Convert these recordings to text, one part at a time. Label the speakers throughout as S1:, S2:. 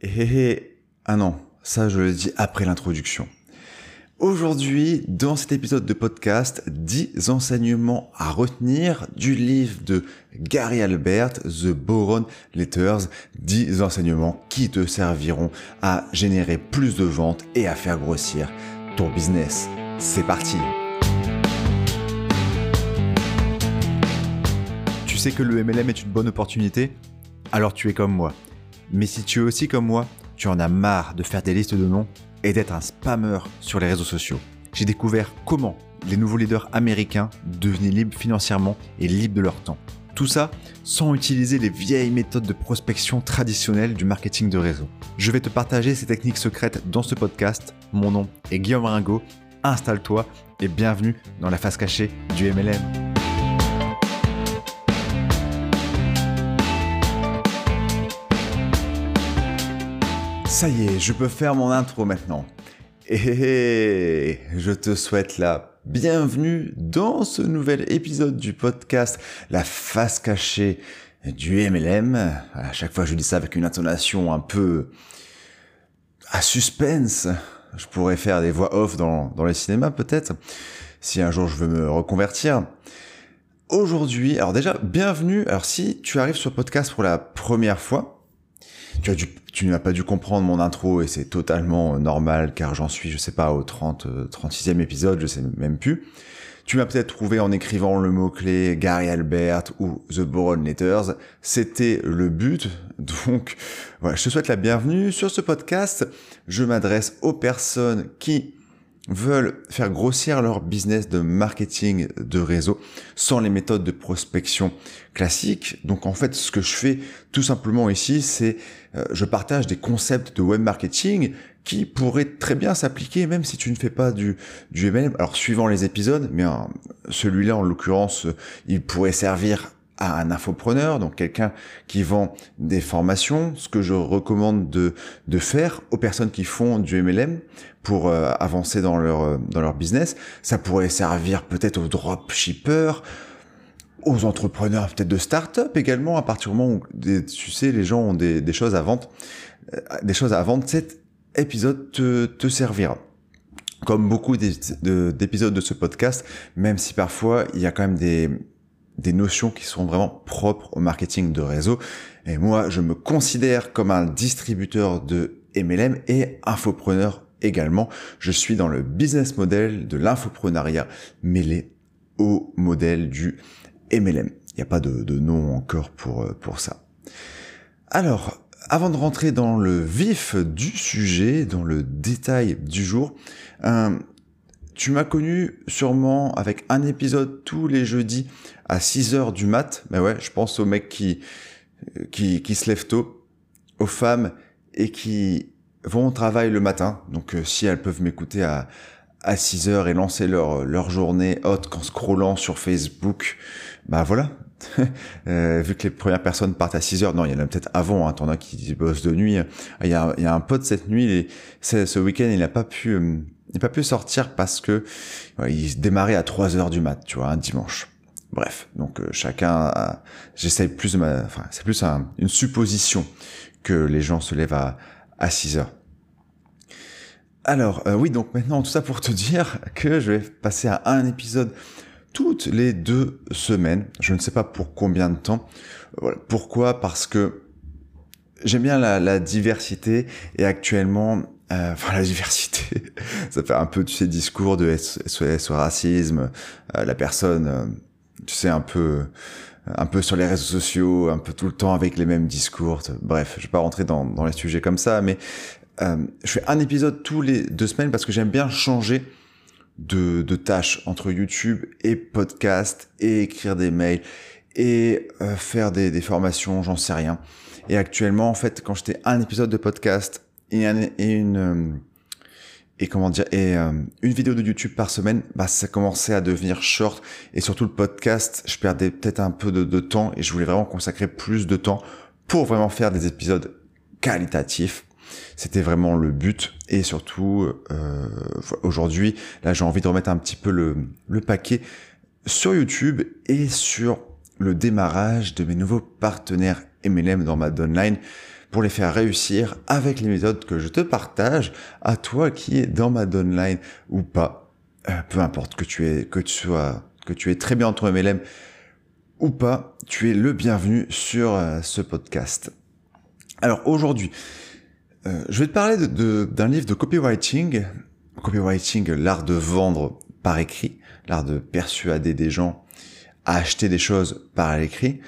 S1: Et ah non, ça je le dis après l'introduction. Aujourd'hui, dans cet épisode de podcast, 10 enseignements à retenir du livre de Gary Albert, The Boron Letters, 10 enseignements qui te serviront à générer plus de ventes et à faire grossir ton business. C'est parti Tu sais que le MLM est une bonne opportunité? Alors tu es comme moi. Mais si tu es aussi comme moi, tu en as marre de faire des listes de noms et d'être un spammer sur les réseaux sociaux. J'ai découvert comment les nouveaux leaders américains devenaient libres financièrement et libres de leur temps. Tout ça sans utiliser les vieilles méthodes de prospection traditionnelles du marketing de réseau. Je vais te partager ces techniques secrètes dans ce podcast. Mon nom est Guillaume Ringo. Installe-toi et bienvenue dans la face cachée du MLM. Ça y est, je peux faire mon intro maintenant. Et je te souhaite la bienvenue dans ce nouvel épisode du podcast La face cachée du MLM. À chaque fois, je dis ça avec une intonation un peu à suspense. Je pourrais faire des voix off dans, dans les cinémas peut-être, si un jour je veux me reconvertir. Aujourd'hui, alors déjà, bienvenue. Alors si tu arrives sur le podcast pour la première fois, tu, as tu n'as pas dû comprendre mon intro et c'est totalement normal car j'en suis, je sais pas, au 30, 36e euh, épisode, je sais même plus. Tu m'as peut-être trouvé en écrivant le mot-clé Gary Albert ou The Boron Letters. C'était le but. Donc, voilà, je te souhaite la bienvenue. Sur ce podcast, je m'adresse aux personnes qui veulent faire grossir leur business de marketing de réseau sans les méthodes de prospection classiques. Donc en fait, ce que je fais tout simplement ici, c'est euh, je partage des concepts de web marketing qui pourraient très bien s'appliquer même si tu ne fais pas du, du MLM. Alors suivant les épisodes, mais celui-là en l'occurrence, il pourrait servir à un infopreneur, donc quelqu'un qui vend des formations, ce que je recommande de, faire aux personnes qui font du MLM pour euh, avancer dans leur, euh, dans leur business. Ça pourrait servir peut-être aux dropshippers, aux entrepreneurs peut-être de start-up également, à partir du moment où tu sais, les gens ont des, choses à vendre, euh, des choses à vendre, cet épisode te, te servira comme beaucoup d'épisodes de ce podcast, même si parfois il y a quand même des, des notions qui sont vraiment propres au marketing de réseau. Et moi, je me considère comme un distributeur de MLM et infopreneur également. Je suis dans le business model de l'infoprenariat mêlé au modèle du MLM. Il n'y a pas de, nom encore pour, euh, pour ça. Alors, avant de rentrer dans le vif du sujet, dans le détail du jour, un, tu m'as connu sûrement avec un épisode tous les jeudis à 6 heures du mat. Mais ouais, je pense aux mecs qui, qui, qui se lèvent tôt, aux femmes et qui vont au travail le matin. Donc euh, si elles peuvent m'écouter à, à 6 heures et lancer leur, leur journée haute qu'en scrollant sur Facebook, bah voilà. euh, vu que les premières personnes partent à 6 heures, non, il y en a peut-être avant, hein, t'en as qui bossent de nuit. Il y a, il y a un pote cette nuit, ce week-end, il n'a pas pu... Euh, il n'a pas pu sortir parce que il démarrait à 3 heures du mat, tu vois, un dimanche. Bref, donc euh, chacun, j'essaie plus de ma, enfin c'est plus une supposition que les gens se lèvent à, à 6 heures. Alors euh, oui, donc maintenant tout ça pour te dire que je vais passer à un épisode toutes les deux semaines. Je ne sais pas pour combien de temps. Voilà. Pourquoi? Parce que j'aime bien la, la diversité et actuellement euh, enfin la diversité, ça fait un peu tu sais discours de SOS au racisme, euh, la personne, euh, tu sais un peu, un peu sur les réseaux sociaux, un peu tout le temps avec les mêmes discours. Bref, je vais pas rentrer dans, dans les sujets comme ça, mais euh, je fais un épisode tous les deux semaines parce que j'aime bien changer de, de tâches entre YouTube et podcast et écrire des mails et faire des, des formations, j'en sais rien. Et actuellement, en fait, quand j'étais un épisode de podcast et, une euh, et comment dire et euh, une vidéo de YouTube par semaine, bah ça commençait à devenir short et surtout le podcast, je perdais peut-être un peu de, de, temps et je voulais vraiment consacrer plus de temps pour vraiment faire des épisodes qualitatifs. C'était vraiment le but et surtout euh, aujourd'hui là j'ai envie de remettre un petit peu le, le paquet sur YouTube et sur le démarrage de mes nouveaux partenaires MLM dans ma downline pour les faire réussir avec les méthodes que je te partage à toi qui es dans ma downline ou pas. Euh, peu importe que tu es, que tu sois, que tu es très bien entre MLM ou pas, tu es le bienvenu sur euh, ce podcast. Alors aujourd'hui, euh, je vais te parler d'un livre de copywriting, copywriting, l'art de vendre par écrit, l'art de persuader des gens à acheter des choses par l'écrit.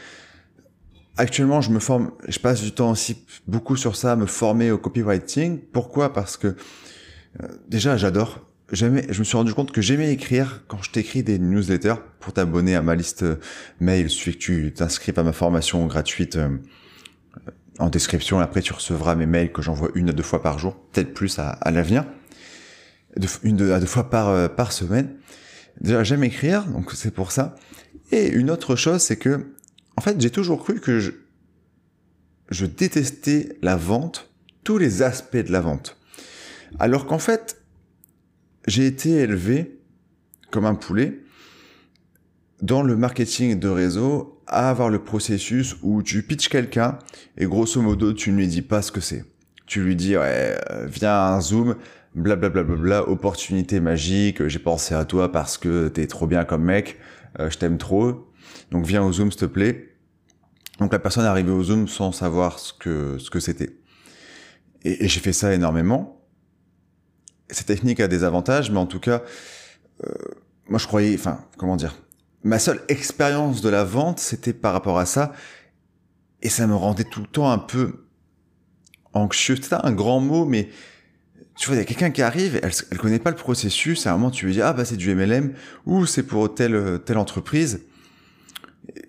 S1: Actuellement, je me forme, je passe du temps aussi beaucoup sur ça, me former au copywriting. Pourquoi? Parce que euh, déjà, j'adore. J'aimais, je me suis rendu compte que j'aimais écrire quand je t'écris des newsletters pour t'abonner à ma liste mail. Il suffit que tu t'inscrives à ma formation gratuite euh, en description. Après, tu recevras mes mails que j'envoie une à deux fois par jour, peut-être plus à, l'avenir, une à deux fois par, euh, par semaine. Déjà, j'aime écrire, donc c'est pour ça. Et une autre chose, c'est que, en fait, j'ai toujours cru que je, je détestais la vente, tous les aspects de la vente. Alors qu'en fait, j'ai été élevé comme un poulet dans le marketing de réseau à avoir le processus où tu pitches quelqu'un et grosso modo tu ne lui dis pas ce que c'est. Tu lui dis ouais, euh, viens à un zoom, blablabla, bla, bla, bla, opportunité magique, j'ai pensé à toi parce que t'es trop bien comme mec, euh, je t'aime trop, donc viens au Zoom s'il te plaît. Donc la personne est arrivée au Zoom sans savoir ce que ce que c'était. Et, et j'ai fait ça énormément. Cette technique a des avantages, mais en tout cas, euh, moi je croyais, enfin comment dire, ma seule expérience de la vente c'était par rapport à ça, et ça me rendait tout le temps un peu anxieux. C'était un grand mot, mais tu vois, il y a quelqu'un qui arrive, elle, elle connaît pas le processus, à un moment tu lui dis, ah bah c'est du MLM, ou c'est pour telle, telle entreprise.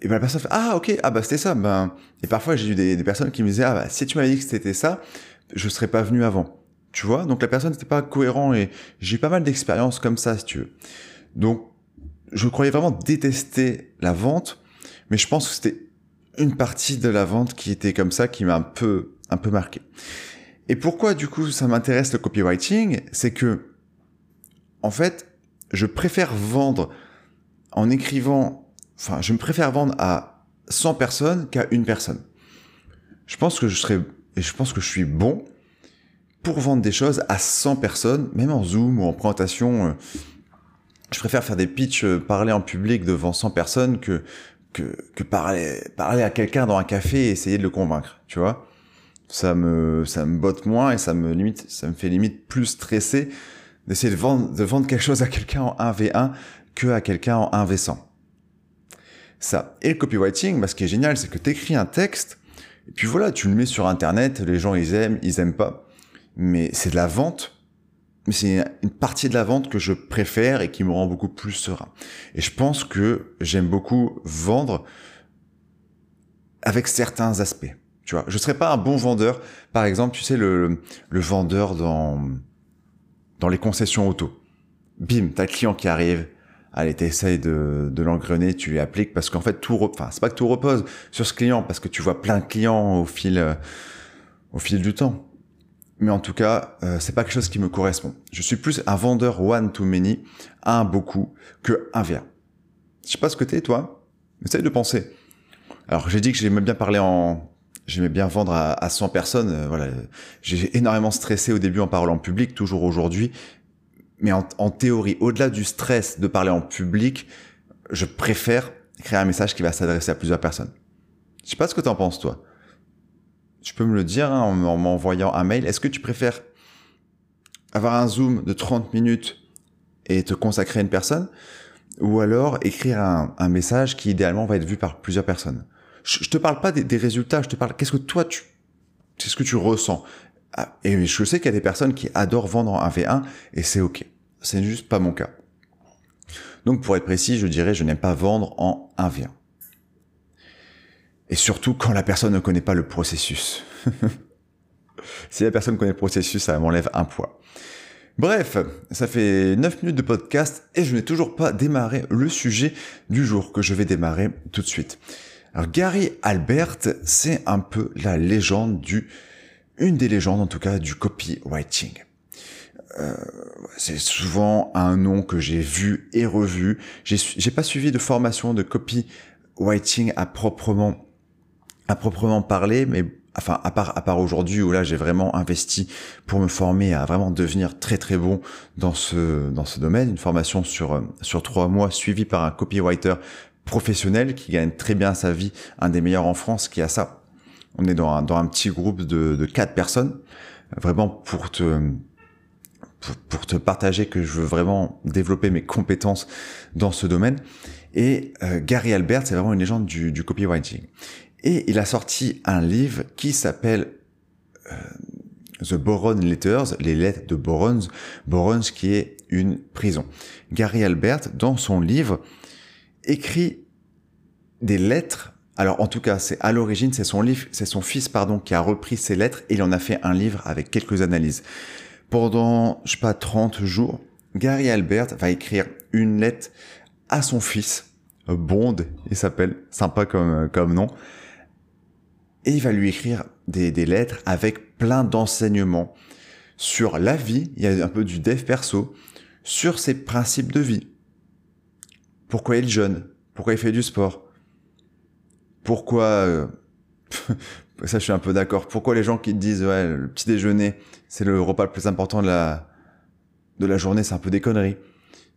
S1: Et ben la personne fait, ah ok, ah bah c'était ça. Ben, et parfois j'ai eu des, des, personnes qui me disaient, ah bah si tu m'avais dit que c'était ça, je serais pas venu avant. Tu vois, donc la personne n'était pas cohérent et j'ai eu pas mal d'expériences comme ça, si tu veux. Donc, je croyais vraiment détester la vente, mais je pense que c'était une partie de la vente qui était comme ça, qui m'a un peu, un peu marqué. Et pourquoi du coup ça m'intéresse le copywriting C'est que, en fait, je préfère vendre en écrivant, enfin, je me préfère vendre à 100 personnes qu'à une personne. Je pense que je serais, et je pense que je suis bon pour vendre des choses à 100 personnes, même en Zoom ou en présentation. Euh, je préfère faire des pitchs, euh, parler en public devant 100 personnes que, que, que parler, parler à quelqu'un dans un café et essayer de le convaincre, tu vois ça me ça me botte moins et ça me limite ça me fait limite plus stresser d'essayer de vendre de vendre quelque chose à quelqu'un en 1v1 que à quelqu'un en 1v100. Ça et le copywriting, bah, ce qui est génial, c'est que tu écris un texte et puis voilà, tu le mets sur internet, les gens ils aiment, ils aiment pas, mais c'est de la vente. C'est une partie de la vente que je préfère et qui me rend beaucoup plus serein. Et je pense que j'aime beaucoup vendre avec certains aspects. Tu vois, je serais pas un bon vendeur. Par exemple, tu sais, le, le vendeur dans, dans les concessions auto. Bim, t'as le client qui arrive. Allez, t'essayes de, de l'engrener, tu lui appliques parce qu'en fait, tout, enfin, c'est pas que tout repose sur ce client parce que tu vois plein de clients au fil, au fil du temps. Mais en tout cas, euh, c'est pas quelque chose qui me correspond. Je suis plus un vendeur one to many, un beaucoup, que un vert. Je sais pas ce que t'es, toi. Essaye de penser. Alors, j'ai dit que j'aimais bien parler en, j'aimais bien vendre à, à 100 personnes. Euh, voilà, j'ai énormément stressé au début en parlant en public, toujours aujourd'hui. Mais en, en théorie, au-delà du stress de parler en public, je préfère créer un message qui va s'adresser à plusieurs personnes. Je sais pas ce que tu en penses, toi. Tu peux me le dire hein, en m'envoyant un mail. Est-ce que tu préfères avoir un zoom de 30 minutes et te consacrer à une personne ou alors écrire un, un message qui idéalement va être vu par plusieurs personnes? Je, te parle pas des, résultats, je te parle qu'est-ce que toi tu, c'est ce que tu ressens? Ah, et je sais qu'il y a des personnes qui adorent vendre en 1v1 et c'est ok. C'est juste pas mon cas. Donc pour être précis, je dirais je n'aime pas vendre en 1v1. Et surtout quand la personne ne connaît pas le processus. si la personne connaît le processus, ça m'enlève un poids. Bref, ça fait 9 minutes de podcast et je n'ai toujours pas démarré le sujet du jour que je vais démarrer tout de suite. Alors Gary Albert, c'est un peu la légende du, une des légendes en tout cas du copywriting. Euh, c'est souvent un nom que j'ai vu et revu. J'ai pas suivi de formation de copywriting à proprement à proprement parler, mais enfin à part à part aujourd'hui où là j'ai vraiment investi pour me former à vraiment devenir très très bon dans ce dans ce domaine. Une formation sur sur trois mois suivie par un copywriter professionnel qui gagne très bien sa vie un des meilleurs en France qui a ça. On est dans un, dans un petit groupe de de quatre personnes. Vraiment pour te pour, te partager que je veux vraiment développer mes compétences dans ce domaine. Et euh, Gary Albert c'est vraiment une légende du, du copywriting et il a sorti un livre qui s'appelle euh, The Boron Letters, les lettres de Borons, Borons qui est une prison. Gary Albert, dans son livre, écrit des lettres. Alors en tout cas, c'est à l'origine, c'est son livre, c'est son fils pardon qui a repris ces lettres et il en a fait un livre avec quelques analyses. Pendant je sais pas 30 jours, Gary Albert va écrire une lettre à son fils Bond, il s'appelle, sympa comme comme nom et il va lui écrire des, lettres avec plein d'enseignements sur la vie, il y a un peu du dev perso, sur ses principes de vie. Pourquoi il jeûne? Pourquoi il fait du sport? Pourquoi... Euh, ça je suis un peu d'accord. Pourquoi les gens qui te disent ouais le petit déjeuner c'est le repas le plus important de la de la journée, c'est un peu des conneries.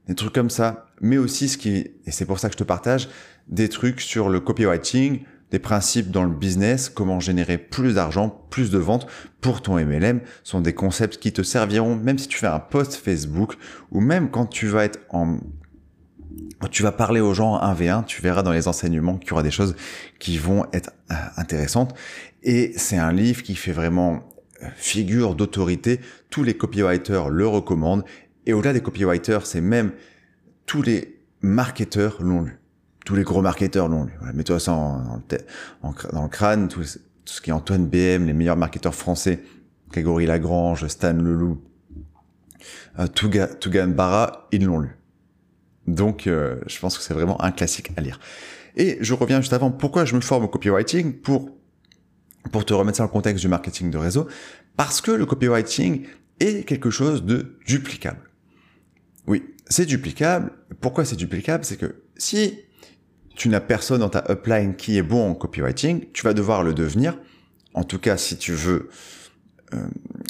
S1: Des trucs comme ça, mais aussi ce qui et c'est pour ça que je te partage des trucs sur le copywriting, des principes dans le business, comment générer plus d'argent, plus de ventes pour ton MLM, sont des concepts qui te serviront même si tu fais un post Facebook ou même quand tu vas être en tu vas parler aux gens 1v1, tu verras dans les enseignements qu'il y aura des choses qui vont être euh, intéressantes. Et c'est un livre qui fait vraiment euh, figure d'autorité. Tous les copywriters le recommandent. Et au-delà des copywriters, c'est même tous les marketeurs l'ont lu tous les gros marketeurs l'ont lu. Mets-toi ça en, dans le crâne, tout, ce qui est Antoine BM, les meilleurs marketeurs français, Grégory Lagrange, Stan Leloup, euh, Tugan Barra, ils l'ont lu. Donc, euh, je pense que c'est vraiment un classique à lire. Et je reviens juste avant, pourquoi je me forme au copywriting pour, pour te remettre ça dans le contexte du marketing de réseau. Parce que le copywriting est quelque chose de duplicable. Oui, c'est duplicable. Pourquoi c'est duplicable? C'est que si tu n'as personne dans ta upline qui est bon en copywriting, tu vas devoir le devenir. En tout cas, si tu veux euh,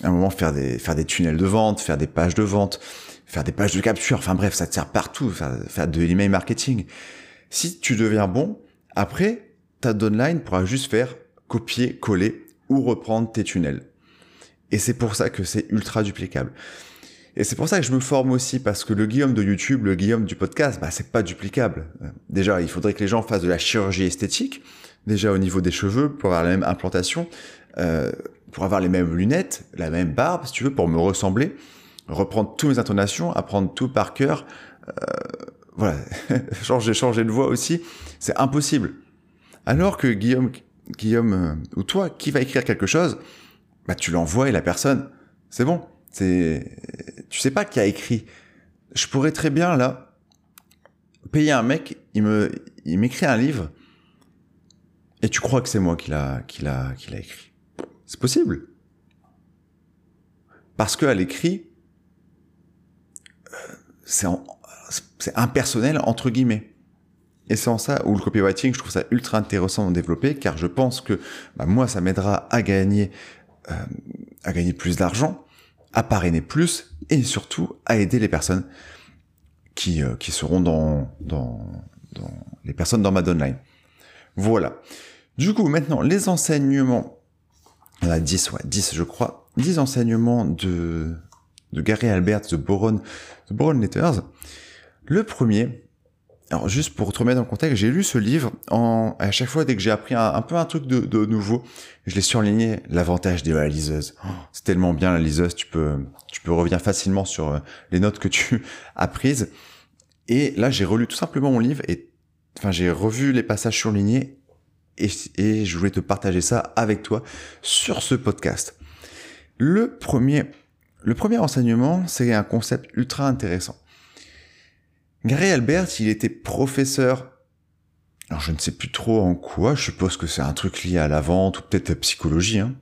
S1: à un moment faire des faire des tunnels de vente, faire des pages de vente, faire des pages de capture, enfin bref, ça te sert partout, faire, faire de l'email marketing. Si tu deviens bon, après ta downline pourra juste faire copier, coller ou reprendre tes tunnels. Et c'est pour ça que c'est ultra duplicable. Et c'est pour ça que je me forme aussi, parce que le Guillaume de YouTube, le Guillaume du podcast, bah, c'est pas duplicable. Déjà, il faudrait que les gens fassent de la chirurgie esthétique, déjà au niveau des cheveux, pour avoir la même implantation, euh, pour avoir les mêmes lunettes, la même barbe, si tu veux, pour me ressembler, reprendre toutes mes intonations, apprendre tout par cœur. Euh, voilà, changer, changer de voix aussi, c'est impossible. Alors que Guillaume, Guillaume euh, ou toi, qui va écrire quelque chose, bah tu l'envoies et la personne, c'est bon. C'est, tu sais pas qui a écrit. Je pourrais très bien là payer un mec, il me, il m'écrit un livre et tu crois que c'est moi qui l'a, qui l'a, qui l'a écrit. C'est possible. Parce qu'à l'écrit, euh, c'est, c'est impersonnel entre guillemets. Et c'est en ça où le copywriting, je trouve ça ultra intéressant de développer, car je pense que bah, moi, ça m'aidera à gagner, euh, à gagner plus d'argent, à parrainer plus et surtout à aider les personnes qui, euh, qui seront dans, dans, les personnes dans ma downline. Voilà. Du coup, maintenant, les enseignements, on a 10, ouais, 10 je crois, 10 enseignements de, de Gary Albert, de Boron, de Boron Letters. Le premier, alors juste pour te remettre le contexte, j'ai lu ce livre en à chaque fois dès que j'ai appris un, peu un truc de, de nouveau, je l'ai surligné. L'avantage de la liseuse, oh, c'est tellement bien la liseuse, tu peux tu peux revenir facilement sur euh, les notes que tu as prises. Et là, j'ai relu tout simplement mon livre et enfin j'ai revu les passages surlignés et, et je voulais te partager ça avec toi sur ce podcast. Le premier le premier enseignement, c'est un concept ultra intéressant. Gary Albert, il était professeur. Alors je ne sais plus trop en quoi, je suppose que c'est un truc lié à la vente ou peut-être à la psychologie. Hein.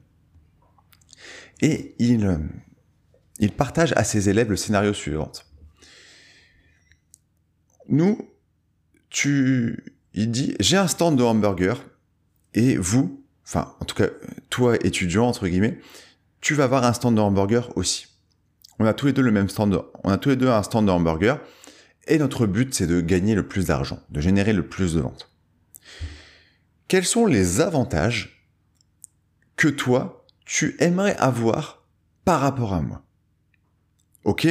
S1: Et il, euh, il partage à ses élèves le scénario suivant. Nous, tu, il dit, j'ai un stand de hamburger et vous, enfin, en tout cas, toi étudiant entre guillemets, tu vas avoir un stand de hamburger aussi. On a tous les deux le même stand, on a tous les deux un stand de hamburger, et notre but c'est de gagner le plus d'argent, de générer le plus de ventes. Quels sont les avantages que toi tu aimerais avoir par rapport à moi? Ok?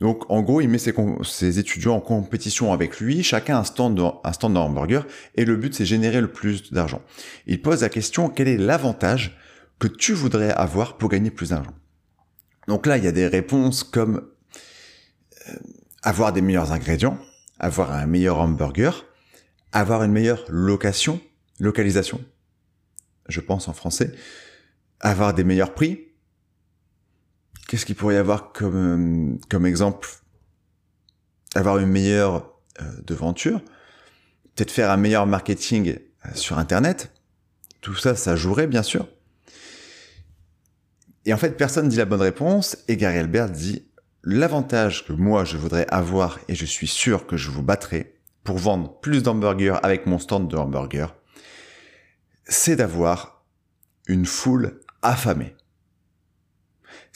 S1: Donc en gros, il met ses, étudiants en compétition avec lui, chacun un stand un stand hamburger, et le but c'est générer le plus d'argent. Il pose la question quel est l'avantage que tu voudrais avoir pour gagner plus d'argent? Donc là, il y a des réponses comme euh, avoir des meilleurs ingrédients, avoir un meilleur hamburger, avoir une meilleure location, localisation, je pense en français, avoir des meilleurs prix, Qu'est-ce qu'il pourrait y avoir comme, euh, exemple? Avoir une meilleure euh, devanture, peut-être faire un meilleur marketing euh, sur Internet. Tout ça, ça jouerait bien sûr. Et en fait, personne dit la bonne réponse et Gary Albert dit l'avantage que moi je voudrais avoir et je suis sûr que je vous battrai pour vendre plus d'hamburgers avec mon stand de hamburgers, c'est d'avoir une foule affamée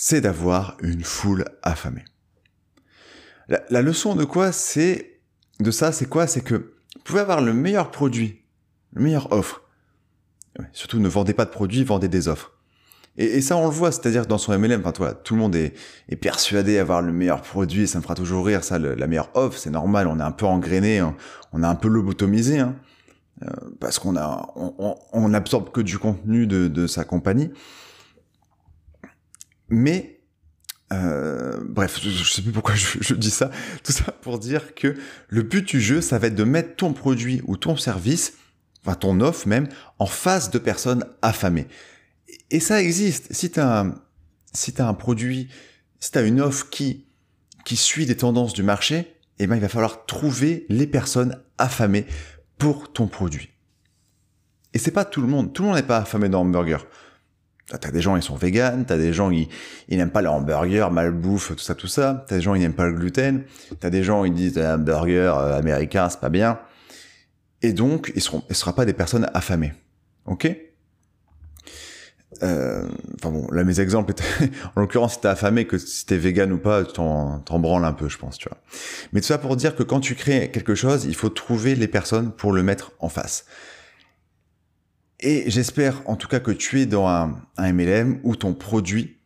S1: c'est d'avoir une foule affamée. La, leçon de quoi c'est de ça, c'est quoi? C'est que vous pouvez avoir le meilleur produit, le meilleur offre. surtout, ne vendez pas de produits, vendez des offres. Et, ça, on le voit, c'est-à-dire dans son MLM, enfin, toi, tout le monde est, persuadé d'avoir le meilleur produit, ça me fera toujours rire, ça, la meilleure offre, c'est normal, on est un peu engrainé, hein. on, a un peu lobotomisé, hein, euh, parce qu'on a, absorbe que du contenu de, sa compagnie. Mais euh, bref, je, sais plus pourquoi je, dis ça. Tout ça pour dire que le but du jeu, ça va être de mettre ton produit ou ton service, enfin ton offre même, en face de personnes affamées. Et ça existe. Si tu as, un, si un produit, si tu une offre qui, suit des tendances du marché, eh ben, il va falloir trouver les personnes affamées pour ton produit. Et c'est pas tout le monde. Tout le monde n'est pas affamé dans hamburger. T'as des gens, ils sont véganes, t'as des gens, ils, ils n'aiment pas le hamburger, malbouffe, tout ça, tout ça. T'as des gens, ils n'aiment pas le gluten. T'as des gens, ils disent, un hamburger euh, américain, c'est pas bien. Et donc, ils seront, ils seront pas des personnes affamées. Ok? Euh, enfin bon, là mes exemples étaient, en l'occurrence si t'es affamé, que si t'es vegan ou pas, t'en, t'en branles un peu, je pense, tu vois. Mais tout ça pour dire que quand tu crées quelque chose, il faut trouver les personnes pour le mettre en face. Et j'espère en tout cas que tu es dans un, MLM où ton produit,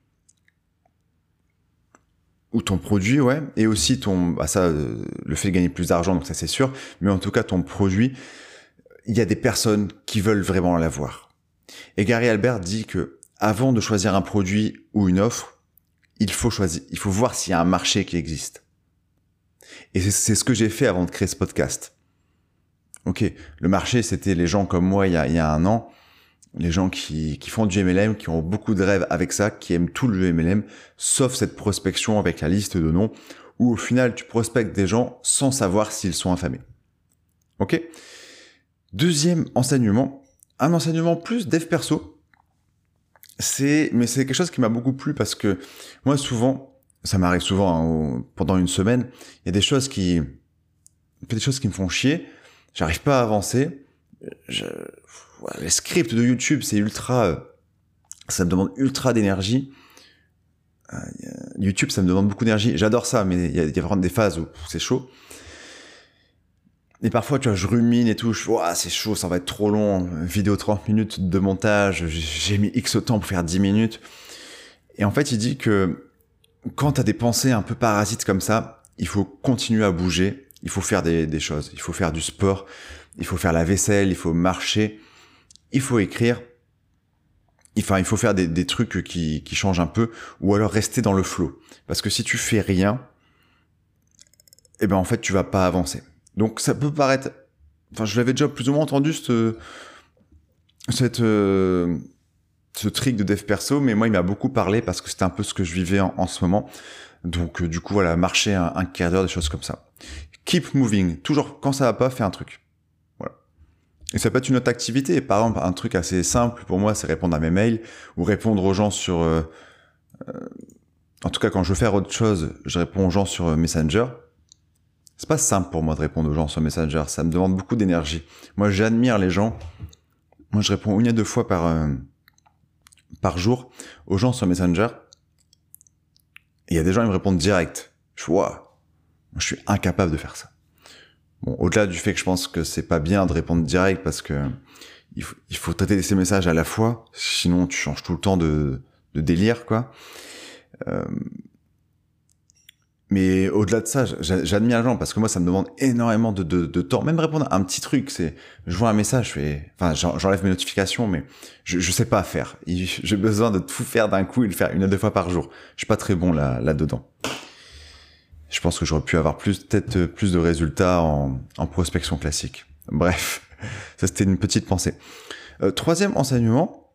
S1: ou ton produit, ouais, et aussi ton, bah ça, euh, le fait de gagner plus d'argent, donc ça c'est sûr, mais en tout cas ton produit, il y a des personnes qui veulent vraiment l'avoir. Et Gary Albert dit que avant de choisir un produit ou une offre, il faut choisir, il faut voir s'il y a un marché qui existe. Et c'est ce que j'ai fait avant de créer ce podcast. Ok, le marché, c'était les gens comme moi il y a, il y a un an, les gens qui, qui, font du MLM, qui ont beaucoup de rêves avec ça, qui aiment tout le MLM, sauf cette prospection avec la liste de noms, où au final tu prospectes des gens sans savoir s'ils sont affamés. Ok? Deuxième enseignement, un enseignement plus dev perso. C'est, mais c'est quelque chose qui m'a beaucoup plu parce que moi souvent, ça m'arrive souvent hein, pendant une semaine, il y a des choses qui, des choses qui me font chier j'arrive pas à avancer. Je, les scripts de YouTube, c'est ultra, euh, ça me demande ultra d'énergie. Euh, YouTube, ça me demande beaucoup d'énergie. J'adore ça, mais il y, a vraiment des phases où c'est chaud. Et parfois, tu vois, je rumine et tout, je vois, c'est chaud, ça va être trop long, vidéo 30 minutes de montage, j'ai mis X temps pour faire 10 minutes. Et en fait, il dit que quand tu as des pensées un peu parasites comme ça, il faut continuer à bouger il faut faire des, choses, il faut faire du sport, il faut faire la vaisselle, il faut marcher, il faut écrire, enfin il faut faire des, trucs qui, qui, changent un peu, ou alors rester dans le flow. Parce que si tu fais rien, eh ben en fait tu vas pas avancer. Donc ça peut paraître, enfin je l'avais déjà plus ou moins entendu ce, cette, euh, ce trick de dev perso, mais moi il m'a beaucoup parlé parce que c'était un peu ce que je vivais en, ce moment. Donc euh, du coup voilà, marcher un, quart d'heure, des choses comme ça keep moving. Toujours, quand ça va pas, fais un truc. Voilà. Et ça peut être une autre activité. Par exemple, un truc assez simple pour moi, c'est répondre à mes mails ou répondre aux gens sur. Euh, euh, en tout cas, quand je veux faire autre chose, je réponds aux gens sur Messenger. C'est pas simple pour moi de répondre aux gens sur Messenger. Ça me demande beaucoup d'énergie. Moi, j'admire les gens moi je réponds une à deux fois par, euh, par jour aux gens sur Messenger. Et il y a des gens qui me répondent direct. Je vois, je suis incapable de faire ça. Bon, au-delà du fait que je pense que c'est pas bien de répondre direct parce que il faut, il faut traiter ces messages à la fois, sinon tu changes tout le temps de, de délire, quoi. Euh, mais au-delà de ça, j'admire les gens parce que moi, ça me demande énormément de, temps. Même répondre à un petit truc, c'est, je vois un message, je fais, enfin, j'enlève mes notifications, mais je, je sais pas faire. J'ai besoin de tout faire d'un coup et le faire une à deux fois par jour. Je suis pas très bon là, là-dedans. Je pense que j'aurais pu avoir plus, peut-être plus de résultats en, en prospection classique. Bref, ça c'était une petite pensée. Euh, troisième enseignement,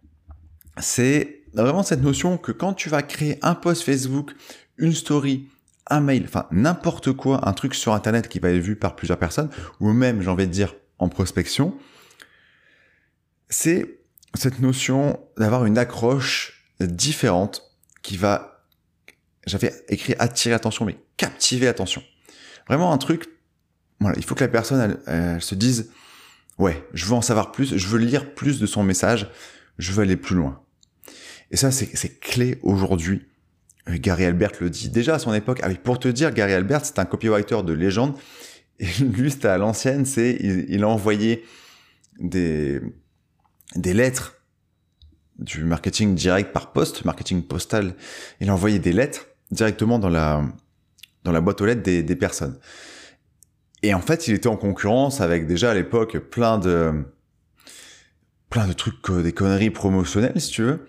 S1: c'est vraiment cette notion que quand tu vas créer un post Facebook, une story, un mail, enfin n'importe quoi, un truc sur Internet qui va être vu par plusieurs personnes, ou même, j'ai envie de dire, en prospection, c'est cette notion d'avoir une accroche différente qui va, j'avais écrit attirer attention, mais captiver attention. Vraiment un truc, voilà, il faut que la personne, elle se dise, ouais, je veux en savoir plus, je veux lire plus de son message, je veux aller plus loin. Et ça, c'est clé aujourd'hui Gary Albert le dit déjà à son époque. Ah pour te dire, Gary Albert, c'est un copywriter de légende. Et lui, c'était à l'ancienne, c'est il, a envoyé des, des lettres du marketing direct par poste, marketing postal. Il a envoyé des lettres directement dans la, dans la boîte aux lettres des, des personnes. Et en fait, il était en concurrence avec déjà à l'époque plein de, plein de trucs, des conneries promotionnelles, si tu veux.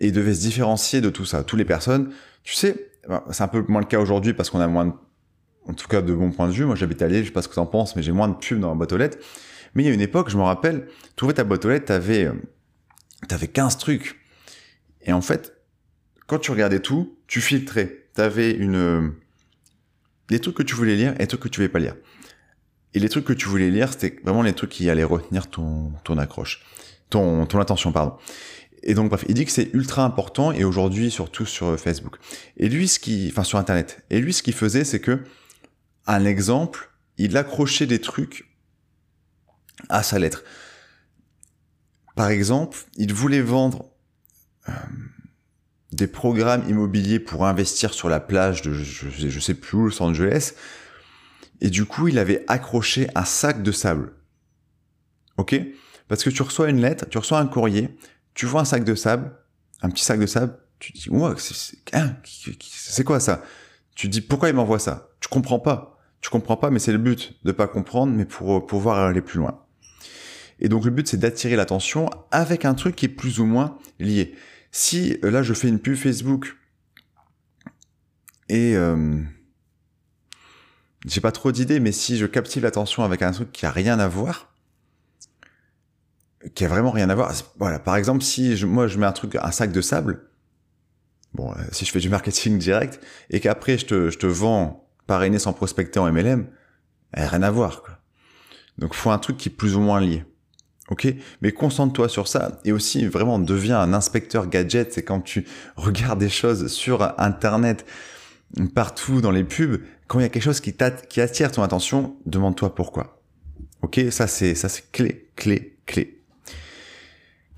S1: Et il devait se différencier de tout ça. Toutes les personnes tu sais, c'est un peu moins le cas aujourd'hui parce qu'on a moins de, en tout cas de mon point de vue, moi j'habite à Lille, je sais pas ce que t'en penses, mais j'ai moins de pubs dans ma boîte aux lettres. Mais il y a une époque, je me rappelle, tu ouvrais ta boîte aux lettres, t'avais, euh, t'avais 15 trucs. Et en fait, quand tu regardais tout, tu filtrais. T'avais une, euh, les trucs que tu voulais lire et les trucs que tu voulais pas lire. Et les trucs que tu voulais lire, c'était vraiment les trucs qui allaient retenir ton, ton accroche, ton, ton attention, pardon. Et donc bref, il dit que c'est ultra important et aujourd'hui surtout sur Facebook. Et lui ce qui enfin sur internet. Et lui ce qu'il faisait c'est que un exemple, il accrochait des trucs à sa lettre. Par exemple, il voulait vendre euh, des programmes immobiliers pour investir sur la plage de je, je sais plus où, Los Angeles. Et du coup, il avait accroché un sac de sable. OK? Parce que tu reçois une lettre, tu reçois un courrier, tu vois un sac de sable, un petit sac de sable, tu te dis, wow, hein, c'est quoi ça? Tu te dis, pourquoi il m'envoie ça? Tu comprends pas. Tu comprends pas, mais c'est le but de pas comprendre, mais pour pouvoir aller plus loin. Et donc le but, c'est d'attirer l'attention avec un truc qui est plus ou moins lié. Si euh, là, je fais une pub Facebook et euh, j'ai pas trop d'idées, mais si je captive l'attention avec un truc qui a rien à voir, qui a vraiment rien à voir. Voilà, par exemple, si je, moi je mets un truc, un sac de sable, bon, euh, si je fais du marketing direct et qu'après je te, je te vends parrainé sans prospecter en MLM, a rien à voir. Quoi. Donc, faut un truc qui est plus ou moins lié. Ok, mais concentre-toi sur ça et aussi vraiment deviens un inspecteur gadget. C'est quand tu regardes des choses sur Internet, partout dans les pubs, quand il y a quelque chose qui, qui attire ton attention, demande-toi pourquoi. Ok, ça c'est ça c'est clé, clé, clé.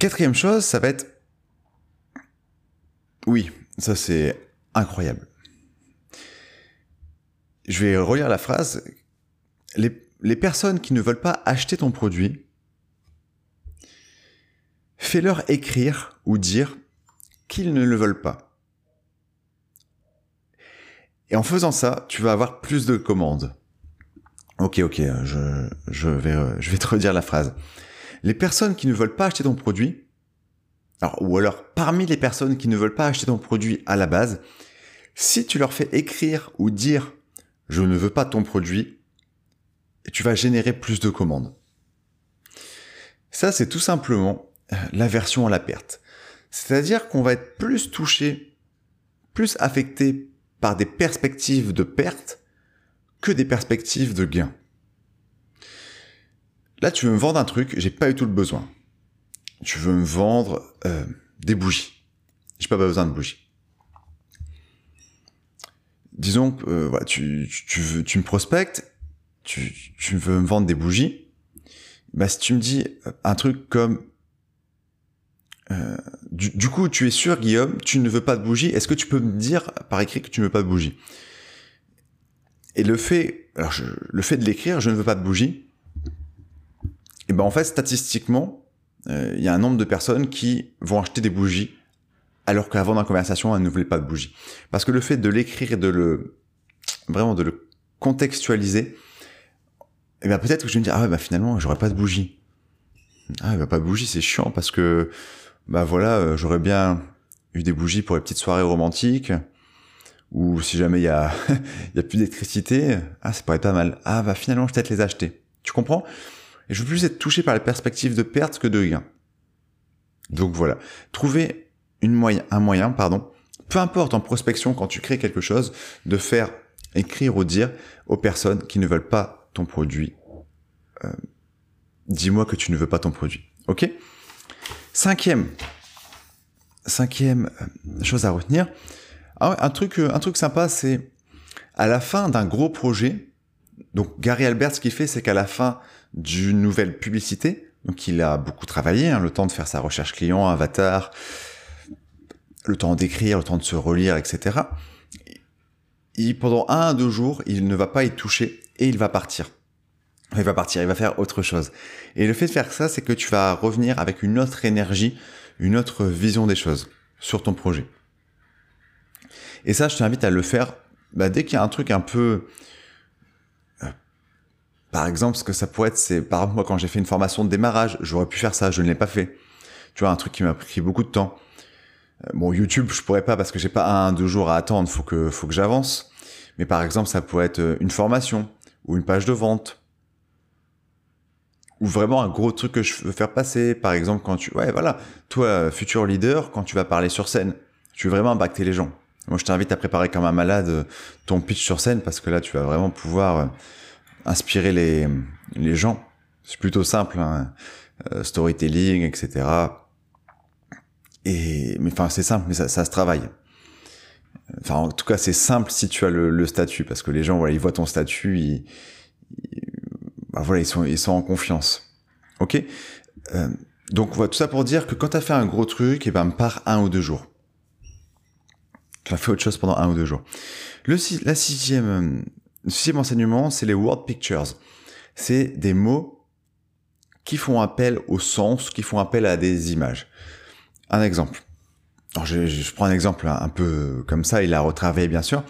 S1: Quatrième chose, ça va être... Oui, ça c'est incroyable. Je vais relire la phrase. Les, personnes qui ne veulent pas acheter ton produit, fais-leur écrire ou dire qu'ils ne le veulent pas. Et en faisant ça, tu vas avoir plus de commandes. Ok, ok, je, je, vais, je vais te redire la phrase les personnes qui ne veulent pas acheter ton produit, ou alors parmi les personnes qui ne veulent pas acheter ton produit à la base, si tu leur fais écrire ou dire je ne veux pas ton produit, tu vas générer plus de commandes. Ça, c'est tout simplement euh, l'aversion à la perte. C'est-à-dire qu'on va être plus touché, plus affecté par des perspectives de perte que des perspectives de gain. Là, tu veux me vendre un truc, j'ai pas eu tout le besoin. Tu veux me vendre euh, des bougies. J'ai pas besoin de bougies. Disons euh, tu, tu, veux, tu me prospectes, tu, tu veux me vendre des bougies. Bah, si tu me dis un truc comme euh, du, coup, tu es sûr, Guillaume, tu ne veux pas de bougie. Est-ce que tu peux me dire par écrit que tu ne veux pas de bougie Et le fait, alors le fait de l'écrire, je ne veux pas de bougie. Ben en fait, statistiquement, euh, il y a un nombre de personnes qui vont acheter des bougies alors qu'avant dans la conversation, elles ne voulaient pas de bougie. Parce que le fait de l'écrire et de le vraiment de le contextualiser, et eh ben peut-être que je vais me dire ah ouais bah finalement j'aurais pas de bougie. Ah bah pas de bougie c'est chiant parce que bah voilà euh, j'aurais bien eu des bougies pour les petites soirées romantiques ou si jamais il y a y a plus d'électricité ah ça pourrait être pas mal ah bah finalement je vais peut-être les acheter tu comprends? Et je veux plus être touché par les perspectives de perte que de gain donc voilà trouver une moyen un moyen pardon peu importe en prospection quand tu crées quelque chose de faire écrire ou dire aux personnes qui ne veulent pas ton produit. Euh, dis-moi que tu ne veux pas ton produit. Ok? Cinquième, cinquième euh, chose à retenir. Ah un truc, euh, un truc sympa, c'est à la fin d'un gros projet. Donc Gary Albert, ce qu'il fait, c'est qu'à la fin d'une nouvelle publicité, donc il a beaucoup travaillé, hein, le temps de faire sa recherche client, avatar, le temps d'écrire, le temps de se relire, etc il, pendant un deux jours, il ne va pas y toucher et il va partir. Il va partir, il va faire autre chose. Et le fait de faire ça, c'est que tu vas revenir avec une autre énergie, une autre vision des choses sur ton projet. Et ça, je t'invite à le faire bah, dès qu'il y a un truc un peu... Euh, par exemple, ce que ça pourrait être, c'est par exemple, moi quand j'ai fait une formation de démarrage, j'aurais pu faire ça, je ne l'ai pas fait. Tu vois, un truc qui m'a pris beaucoup de temps. Euh, bon, YouTube, je pourrais pas parce que j'ai pas un, deux jours à attendre, faut que, faut que j'avance. Mais par exemple, ça pourrait être euh, une formation ou une page de vente ou vraiment un gros truc que je veux faire passer. Par exemple, quand tu, ouais, voilà, toi, futur leader, quand tu vas parler sur scène, tu veux vraiment impacter les gens. Moi, je t'invite à préparer comme un malade euh, ton pitch sur scène parce que là, tu vas vraiment pouvoir inspirer les, les gens. C'est plutôt simple, hein. storytelling, etc. Et mais enfin c'est simple, mais ça, ça se travaille. Enfin en tout cas c'est simple si tu as le, le, statut parce que les gens voilà ils voient ton statut, ils, bah, voilà ils sont ils sont en confiance. Ok? Euh, donc voilà tout ça pour dire que quand tu as fait un gros truc, et eh ben par un ou deux jours. Tu as fait autre chose pendant un ou deux jours. Le la sixième sixième enseignement c'est les word pictures. C'est des mots qui font appel au sens, qui font appel à des images. Un exemple. Alors je, prends un exemple un peu comme ça, il a retravaillé bien sûr.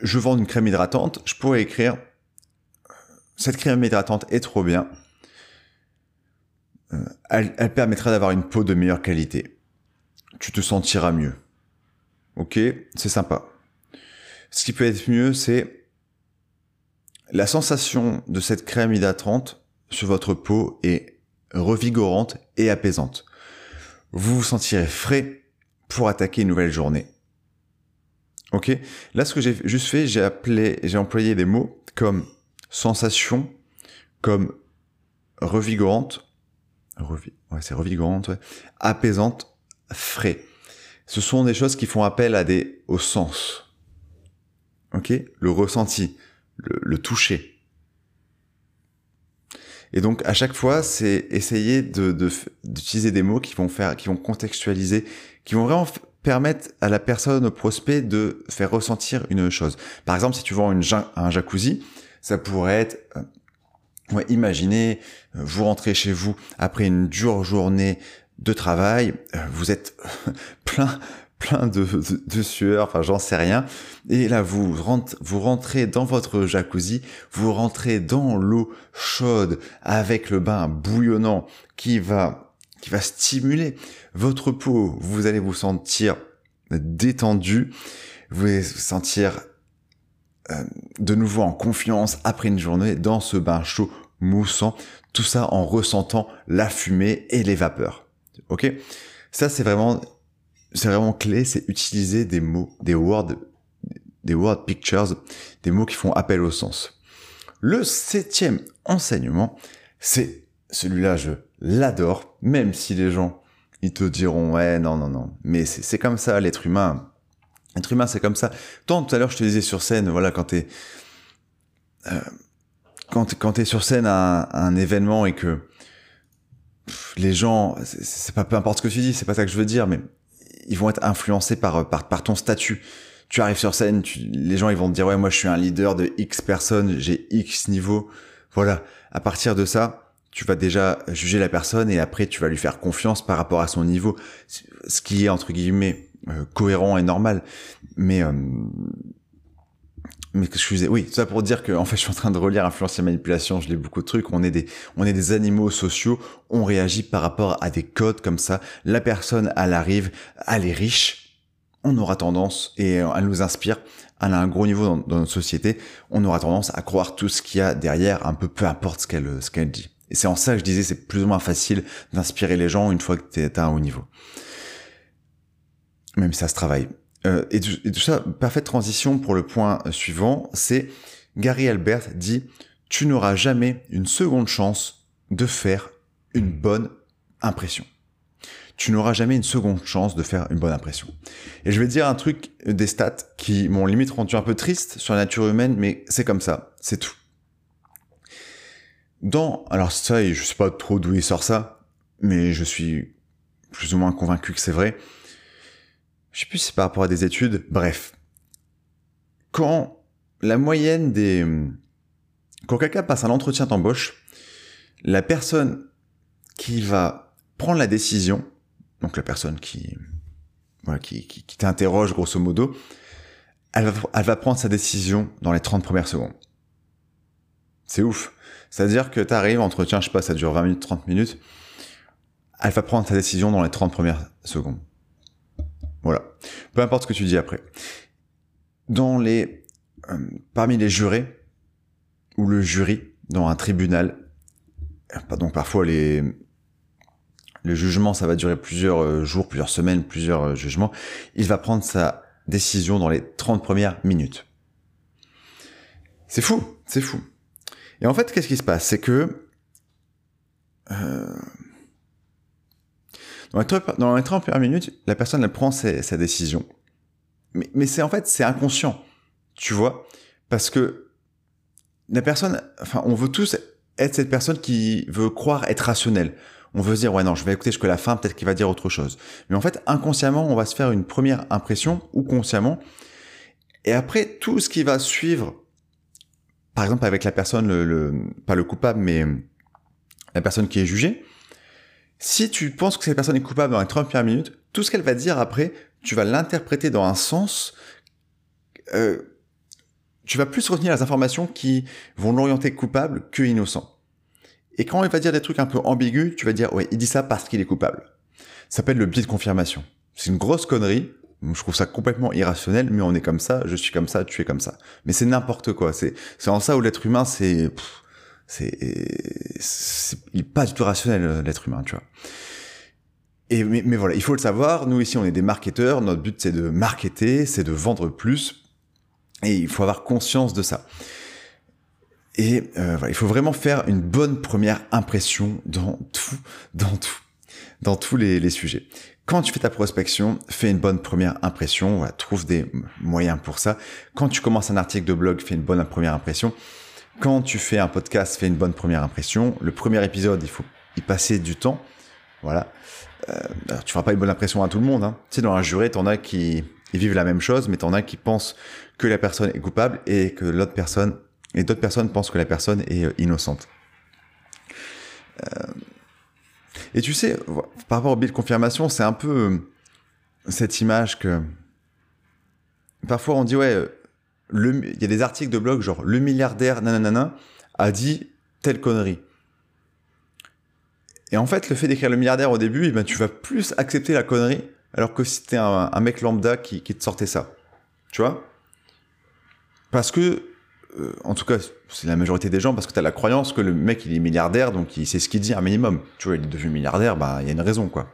S1: Je vends une crème hydratante, je pourrais écrire cette crème hydratante est trop bien. Euh, elle, elle permettra d'avoir une peau de meilleure qualité. Tu te sentiras mieux. Ok, c'est sympa. Ce qui peut être mieux, c'est la sensation de cette crème hydratante sur votre peau est revigorante et apaisante vous vous sentirez frais pour attaquer une nouvelle journée. Ok? Là, ce que j'ai juste fait, j'ai appelé, j'ai employé des mots comme sensation, comme revigorante, ouais, c'est revigorante, apaisante, frais. Ce sont des choses qui font appel à des, au sens. Ok? Le ressenti, le, toucher. Et donc à chaque fois, c'est essayer de d'utiliser des mots qui vont faire, qui vont contextualiser, qui vont vraiment permettre à la personne, au prospect, de faire ressentir une chose. Par exemple, si tu vends une, un jacuzzi, ça pourrait être euh, ouais, imaginez, euh, vous rentrez chez vous après une dure journée de travail, euh, vous êtes plein plein de, sueur, enfin j'en sais rien. Et là, vous, rentrez, vous rentrez dans votre jacuzzi, vous rentrez dans l'eau chaude avec le bain bouillonnant qui va, qui va stimuler votre peau. Vous allez vous sentir détendu, vous allez vous sentir euh, de nouveau en confiance après une journée dans ce bain chaud moussant, tout ça en ressentant la fumée et les vapeurs. Ok? Ça, c'est vraiment c'est vraiment clé, c'est utiliser des mots, des words, des word pictures, des mots qui font appel au sens. Le septième enseignement, c'est celui-là, je l'adore, même si les gens, ils te diront, ouais, non, non, non, mais c'est comme ça, l'être humain. L'être humain, c'est comme ça. Tant tout à l'heure, je te disais sur scène, voilà, quand t'es, euh, quand, t'es sur scène à un, événement et que les gens, c'est pas peu importe ce que tu dis, c'est pas ça que je veux dire, mais ils vont être influencés par, par, par ton statut. Tu arrives sur scène, les gens ils vont te dire ouais moi je suis un leader de X personnes, j'ai X niveau. Voilà, à partir de ça, tu vas déjà juger la personne et après tu vas lui faire confiance par rapport à son niveau, ce qui est entre guillemets euh, cohérent et normal. Mais euh, mais excusez, oui, ça pour dire que en fait je suis en train de relire influence et manipulation, je lis beaucoup de trucs, on est des on est des animaux sociaux, on réagit par rapport à des codes comme ça. La personne elle arrive, elle est riche, on aura tendance et elle nous inspire, elle a un gros niveau dans, notre société, on aura tendance à croire tout ce qu'il y a derrière, un peu peu importe ce qu'elle ce qu'elle dit. Et c'est en ça que je disais c'est plus ou moins facile d'inspirer les gens une fois que tu es à un haut niveau. Même si ça se travaille. Euh, et, tout, ça, parfaite transition pour le point suivant, c'est Gary Albert dit tu n'auras jamais une seconde chance de faire une bonne impression. Tu n'auras jamais une seconde chance de faire une bonne impression. Et je vais dire un truc des stats qui m'ont limite rendu un peu triste sur la nature humaine, mais c'est comme ça, c'est tout. Dans, alors ça, je sais pas trop d'où il sort ça, mais je suis plus ou moins convaincu que c'est vrai je sais plus si c'est par rapport à des études, bref. Quand la moyenne des... Quand quelqu'un passe un entretien d'embauche, la personne qui va prendre la décision, donc la personne qui, voilà, qui, t'interroge grosso modo, elle va, elle va prendre sa décision dans les 30 premières secondes. C'est ouf. C'est-à-dire que tu arrives, entretien, je sais pas, ça dure 20 minutes, 30 minutes, elle va prendre sa décision dans les 30 premières secondes. Voilà. Peu importe ce que tu dis après. Dans les, euh, parmi les jurés, ou le jury, dans un tribunal, donc parfois les, le jugement, ça va durer plusieurs euh, jours, plusieurs semaines, plusieurs euh, jugements. Il va prendre sa décision dans les 30 premières minutes. C'est fou, c'est fou. Et en fait, qu'est-ce qui se passe? C'est que euh, dans les 30 premières minutes, la personne, elle prend sa, décision. Mais, mais c'est en fait, c'est inconscient. Tu vois? Parce que la personne, enfin, on veut tous être cette personne qui veut croire être rationnelle. On veut se dire, ouais, non, je vais écouter jusqu'à la fin, peut-être qu'il va dire autre chose. Mais en fait, inconsciemment, on va se faire une première impression, ou consciemment. Et après, tout ce qui va suivre, par exemple, avec la personne, le pas le coupable, mais la personne qui est jugée, si tu penses que cette personne est coupable dans les 30 premières minutes, tout ce qu'elle va dire après, tu vas l'interpréter dans un sens. Euh, tu vas plus retenir les informations qui vont l'orienter coupable que innocent. Et quand il va dire des trucs un peu ambigus, tu vas dire ouais, il dit ça parce qu'il est coupable. Ça s'appelle le biais de confirmation. C'est une grosse connerie. Je trouve ça complètement irrationnel, mais on est comme ça, je suis comme ça, tu es comme ça. Mais c'est n'importe quoi. C'est c'est en ça où l'être humain c'est c'est, il est pas du tout rationnel euh, l'être humain, tu vois. Et mais, voilà, il faut le savoir. Nous ici, on est des marketeurs. Notre but c'est de marketer, c'est de vendre plus, et il faut avoir conscience de ça. Et euh, il faut vraiment faire une bonne première impression dans tout, dans tout, dans tous les, sujets. Quand tu fais ta prospection, fais une bonne première impression. Trouve des moyens pour ça. Quand tu commences un article de blog, fais une bonne première impression. Quand tu fais un podcast, fais une bonne première impression. Le premier épisode, il faut y passer du temps. Voilà. Euh, tu feras pas une bonne impression à tout le monde. Hein. Tu sais, dans un jury, t'en as qui vivent la même chose, mais t'en as qui pensent que la personne est coupable et que l'autre personne et d'autres personnes pensent que la personne est euh, innocente. Euh, et tu sais, par rapport au biais de confirmation, c'est un peu euh, cette image que parfois on dit ouais, il y a des articles de blog genre le milliardaire nanana a dit telle connerie. Et en fait, le fait d'écrire le milliardaire au début, eh ben, tu vas plus accepter la connerie alors que si c'était un, mec lambda qui, te sortait ça. Tu vois? Parce que, euh, en tout cas, c'est la majorité des gens, parce que tu as la croyance que le mec, il est milliardaire, donc il sait ce qu'il dit un minimum. Tu vois, il est devenu milliardaire, bah, il y a une raison, quoi.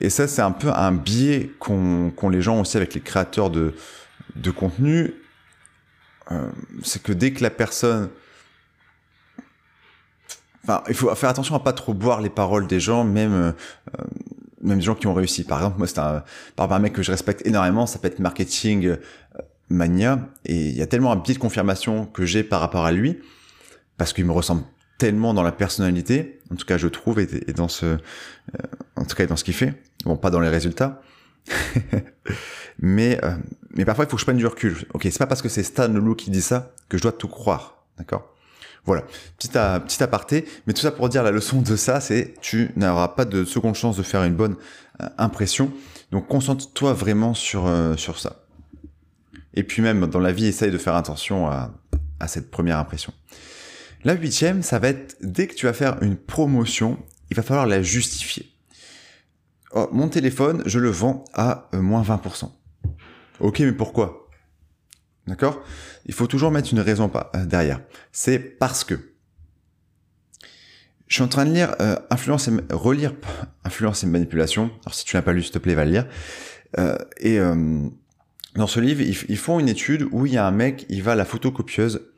S1: Et ça, c'est un peu un biais qu'ont les gens aussi avec les créateurs de, de contenu, euh, c'est que dès que la personne... Enfin, il faut faire attention à pas trop boire les paroles des gens, même euh, même des gens qui ont réussi. Par exemple, moi, c'est un, par mec que je respecte énormément, ça peut être marketing euh, mania, et il y a tellement un biais de confirmation que j'ai par rapport à lui, parce qu'il me ressemble tellement dans la personnalité, en tout cas je trouve, et, dans ce, euh, en tout cas dans ce qu'il fait. Bon, pas dans les résultats, mais euh, mais parfois il faut que je prenne du recul. Ok, c'est pas parce que c'est Stan qui dit ça que je dois tout croire, d'accord? Voilà, petit, petit aparté, mais tout ça pour dire la leçon de ça, c'est tu n'auras pas de seconde chance de faire une bonne euh, impression. Donc concentre-toi vraiment sur sur ça. Et puis même dans la vie, essaye de faire attention à, à cette première impression. La huitième, ça va être dès que tu vas faire une promotion, il va falloir la justifier. Oh, mon téléphone, je le vends à euh, moins 20%. Ok, mais pourquoi? D'accord? Il faut toujours mettre une raison euh, derrière. C'est parce que. Je suis en train de lire euh, Influence et relire Influence et manipulation. Alors si tu l'as pas lu, s'il te plaît, va le lire. et dans ce livre, ils, font une étude où il y a un mec, il va à la photocopieuse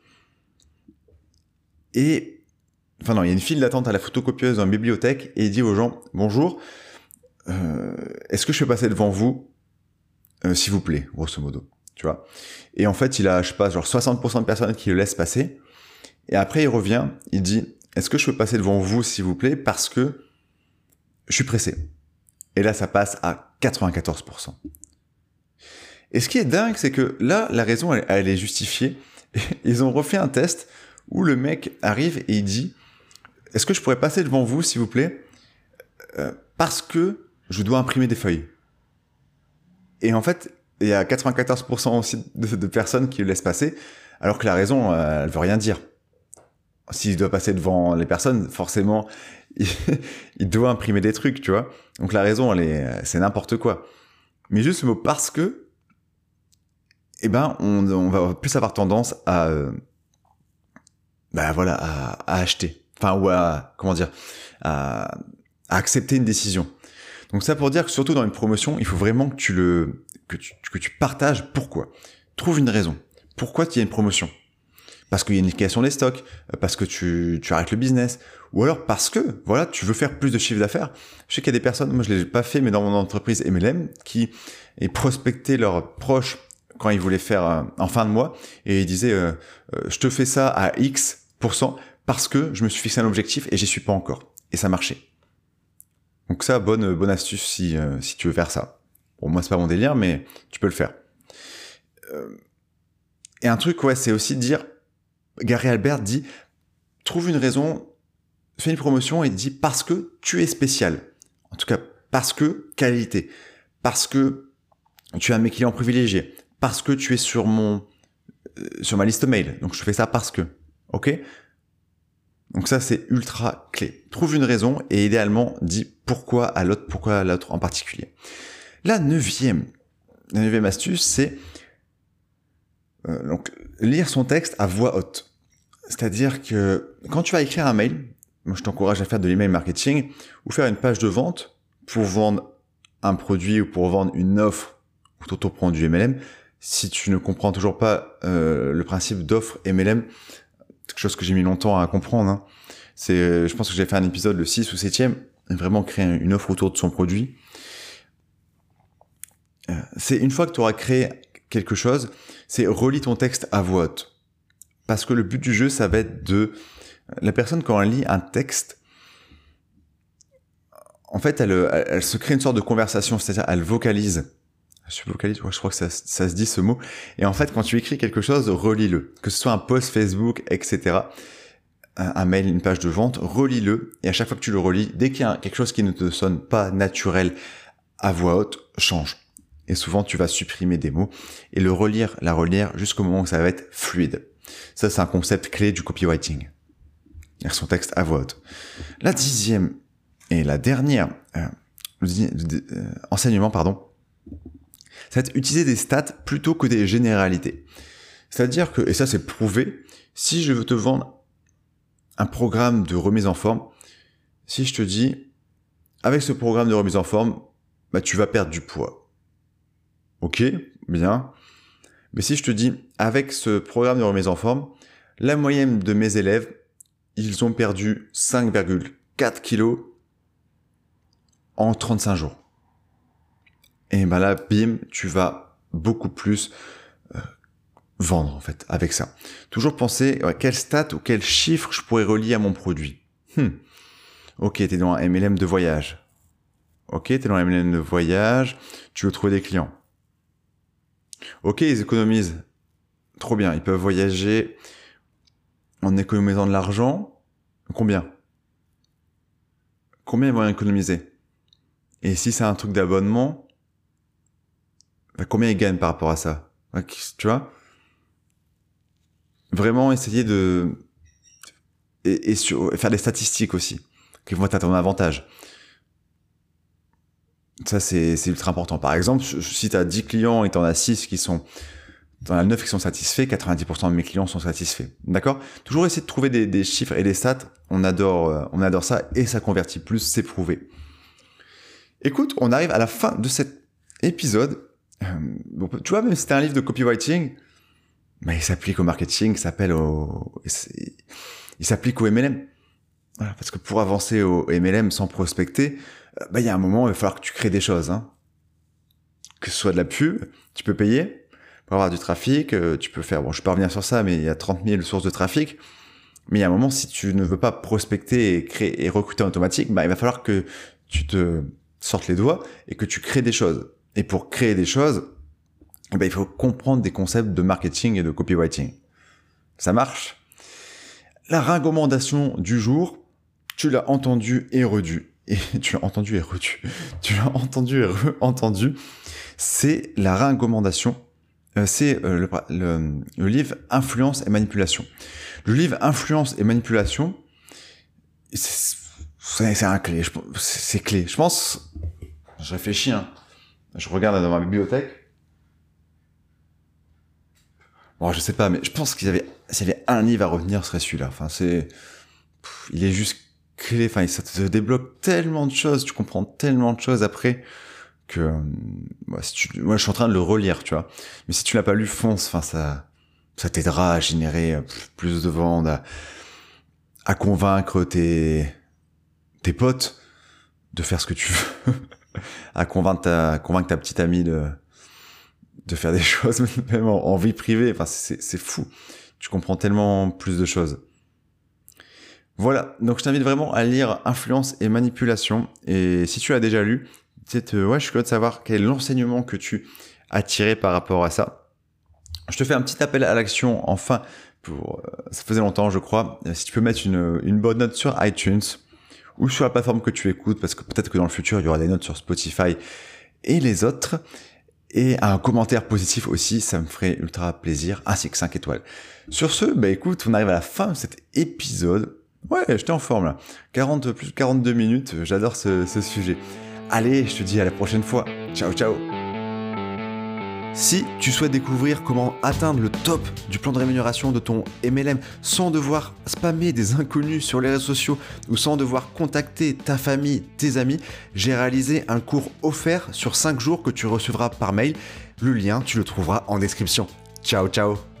S1: et, enfin non, il y a une file d'attente à la photocopieuse dans bibliothèque et il dit aux gens, bonjour, est-ce que je peux passer devant vous, euh, s'il vous plaît, grosso modo, tu vois? Et en fait, il a, je sais pas, genre 60% de personnes qui le laissent passer. Et après, il revient, il dit, est-ce que je peux passer devant vous, s'il vous plaît, parce que je suis pressé. Et là, ça passe à 94%. Et ce qui est dingue, c'est que là, la raison, elle, elle est justifiée. Ils ont refait un test où le mec arrive et il dit Est-ce que je pourrais passer devant vous, s'il vous plaît? Euh, Parce que je dois imprimer des feuilles. Et en fait, il y a 94% aussi de, personnes qui le laissent passer, alors que la raison, euh, elle veut rien dire. S'il doit passer devant les personnes, forcément, il, doit imprimer des trucs, tu vois. Donc la raison, elle est, c'est n'importe quoi. Mais juste le mot parce que, eh ben, on, on va plus avoir tendance à, euh, bah voilà, à, acheter. Enfin, ou à, comment dire, à, accepter une décision. Donc ça pour dire que surtout dans une promotion, il faut vraiment que tu le, que tu, que tu partages pourquoi. Trouve une raison. Pourquoi il y une promotion Parce qu'il y a une liquidation des stocks, euh, parce que tu, tu arrêtes le business, ou alors parce que, voilà, tu veux faire plus de chiffre d'affaires. Je sais qu'il y a des personnes, moi je l'ai pas fait, mais dans mon entreprise MLM, qui est prospecté leurs proches quand ils voulaient faire euh, en fin de mois, et ils disaient, euh, je te fais ça à X, parce que je me suis fixé un objectif et j'y suis pas encore. Et ça marchait. Donc ça, bonne, bonne astuce si, euh, si tu veux faire ça. Bon, moi, c'est pas mon délire, mais tu peux le faire. Euh, et un truc, ouais, c'est aussi de dire, Gary Albert dit, trouve une raison, fais une promotion et dis parce que tu es spécial. En tout cas, parce que qualité. Parce que tu as mes clients privilégiés. Parce que tu es sur euh, sur ma liste mail. Donc je fais ça parce que. Ok? Donc ça, c'est ultra clé. Trouve une raison et idéalement, dis pourquoi à l'autre, pourquoi à l'autre en particulier. La neuvième, la neuvième astuce, c'est euh, donc lire son texte à voix haute. C'est-à-dire que quand tu vas écrire un mail, moi je t'encourage à faire de l'email marketing ou faire une page de vente pour vendre un produit ou pour vendre une offre ou t'auto du MLM. Si tu ne comprends toujours pas euh, le principe d'offre MLM, quelque chose que j'ai mis longtemps à comprendre. Hein. C'est, euh, je pense que j'ai fait un épisode le 6 ou 7e, vraiment créer une offre autour de son produit. Euh, c'est une fois que tu auras créé quelque chose, c'est relis ton texte à voix haute. Parce que le but du jeu, ça va être de... La personne, quand elle lit un texte, en fait, elle, elle, se crée une sorte de conversation, c'est-à-dire elle vocalise. Je vocalise, je crois que ça, ça, se dit ce mot. Et en fait, quand tu écris quelque chose, relis-le. Que ce soit un post Facebook, etc. Un, mail, une page de vente, relis-le. Et à chaque fois que tu le relis, dès qu'il y a quelque chose qui ne te sonne pas naturel à voix haute, change. Et souvent, tu vas supprimer des mots et le relire, la relire jusqu'au moment où ça va être fluide. Ça, c'est un concept clé du copywriting. Lire son texte à voix haute. La dixième et la dernière euh, euh enseignement, pardon, c'est utiliser des stats plutôt que des généralités. C'est-à-dire que, et ça c'est prouvé, si je veux te vendre un programme de remise en forme, si je te dis, avec ce programme de remise en forme, bah, tu vas perdre du poids. Ok, bien. Mais si je te dis, avec ce programme de remise en forme, la moyenne de mes élèves, ils ont perdu 5,4 kilos en 35 jours et ben là, bim, tu vas beaucoup plus euh, vendre en fait avec ça. Toujours penser quel stat ou quel chiffre je pourrais relier à mon produit. Hmm. Ok, t'es dans un MLM de voyage. Ok, t'es dans un MLM de voyage, tu veux trouver des clients. Ok, ils économisent. Trop bien, ils peuvent voyager en économisant de l'argent. Combien? Combien ils vont économiser? Et si c'est un truc d'abonnement, combien ils gagnent par rapport à ça Tu vois Vraiment essayer de... Et, faire des statistiques aussi, qui vont être à ton avantage. Ça, c'est ultra important. Par exemple, si tu as 10 clients et tu en as 6 qui sont dans la 9 qui sont satisfaits, 90% de mes clients sont satisfaits. D'accord? Toujours essayer de trouver des, chiffres et des stats. On adore, euh, on adore ça et ça convertit plus, c'est prouvé. Écoute, on arrive à la fin de cet épisode. Euh, tu vois, même si c'était un livre de copywriting, bah, il s'applique au marketing, il s'appelle au, il s'applique au MLM. Voilà, parce que pour avancer au MLM sans prospecter, euh, bah, il y a un moment, il va falloir que tu crées des choses. Hein. Que ce soit de la pub, tu peux payer, pour avoir du trafic, euh, tu peux faire, bon, je peux revenir sur ça, mais il y a 30 000 sources de trafic. Mais il y a un moment, si tu ne veux pas prospecter et créer et recruter en automatique, bah, il va falloir que tu te sortes les doigts et que tu crées des choses. Et pour créer des choses, eh ben, il faut comprendre des concepts de marketing et de copywriting. Ça marche? La recommandation du jour, tu l'as entendu et redu. Et tu l'as entendu et redu. Tu l'as entendu et re-entendu. C'est la recommandation euh, c'est euh, le, livre Influence et Manipulation. Le livre Influence et Manipulation, c'est un clé. C'est clé. Je pense, je réfléchis, hein. Je regarde dans ma bibliothèque. Bon, je sais pas, mais je pense qu'il y avait, s'il y avait un livre à revenir, ce serait celui-là. Enfin, c'est, il est juste clé. Enfin, ça te débloque tellement de choses. Tu comprends tellement de choses après que euh, moi, je suis en train de le relire, tu vois. Mais si tu l'as pas lu, fonce. Enfin, ça, ça t'aidera à générer euh, plus de ventes, à, convaincre tes tes potes de faire ce que tu veux, à convaincre ta petite amie de faire des choses même en, vie privée. Enfin, c'est fou. Tu comprends tellement plus de choses. Voilà, donc je t'invite vraiment à lire Influence et Manipulation. Et si tu l'as déjà lu, ouais, je suis curieux de savoir quel est l'enseignement que tu as tiré par rapport à ça. Je te fais un petit appel à l'action enfin. Pour, euh, ça faisait longtemps, je crois. Si tu peux mettre une bonne note sur iTunes ou sur la plateforme que tu écoutes, parce que peut-être que dans le futur, il y aura des notes sur Spotify et les autres. Et un commentaire positif aussi, ça me ferait ultra plaisir, ainsi que 5 étoiles. Sur ce, bah écoute, on arrive à la fin de cet épisode. Ouais, j'étais en forme là. 40, plus de 42 minutes, j'adore ce, ce sujet. Allez, je te dis à la prochaine fois. Ciao, ciao. Si tu souhaites découvrir comment atteindre le top du plan de rémunération de ton MLM sans devoir spammer des inconnus sur les réseaux sociaux ou sans devoir contacter ta famille, tes amis, j'ai réalisé un cours offert sur 5 jours que tu recevras par mail. Le lien, tu le trouveras en description. Ciao, ciao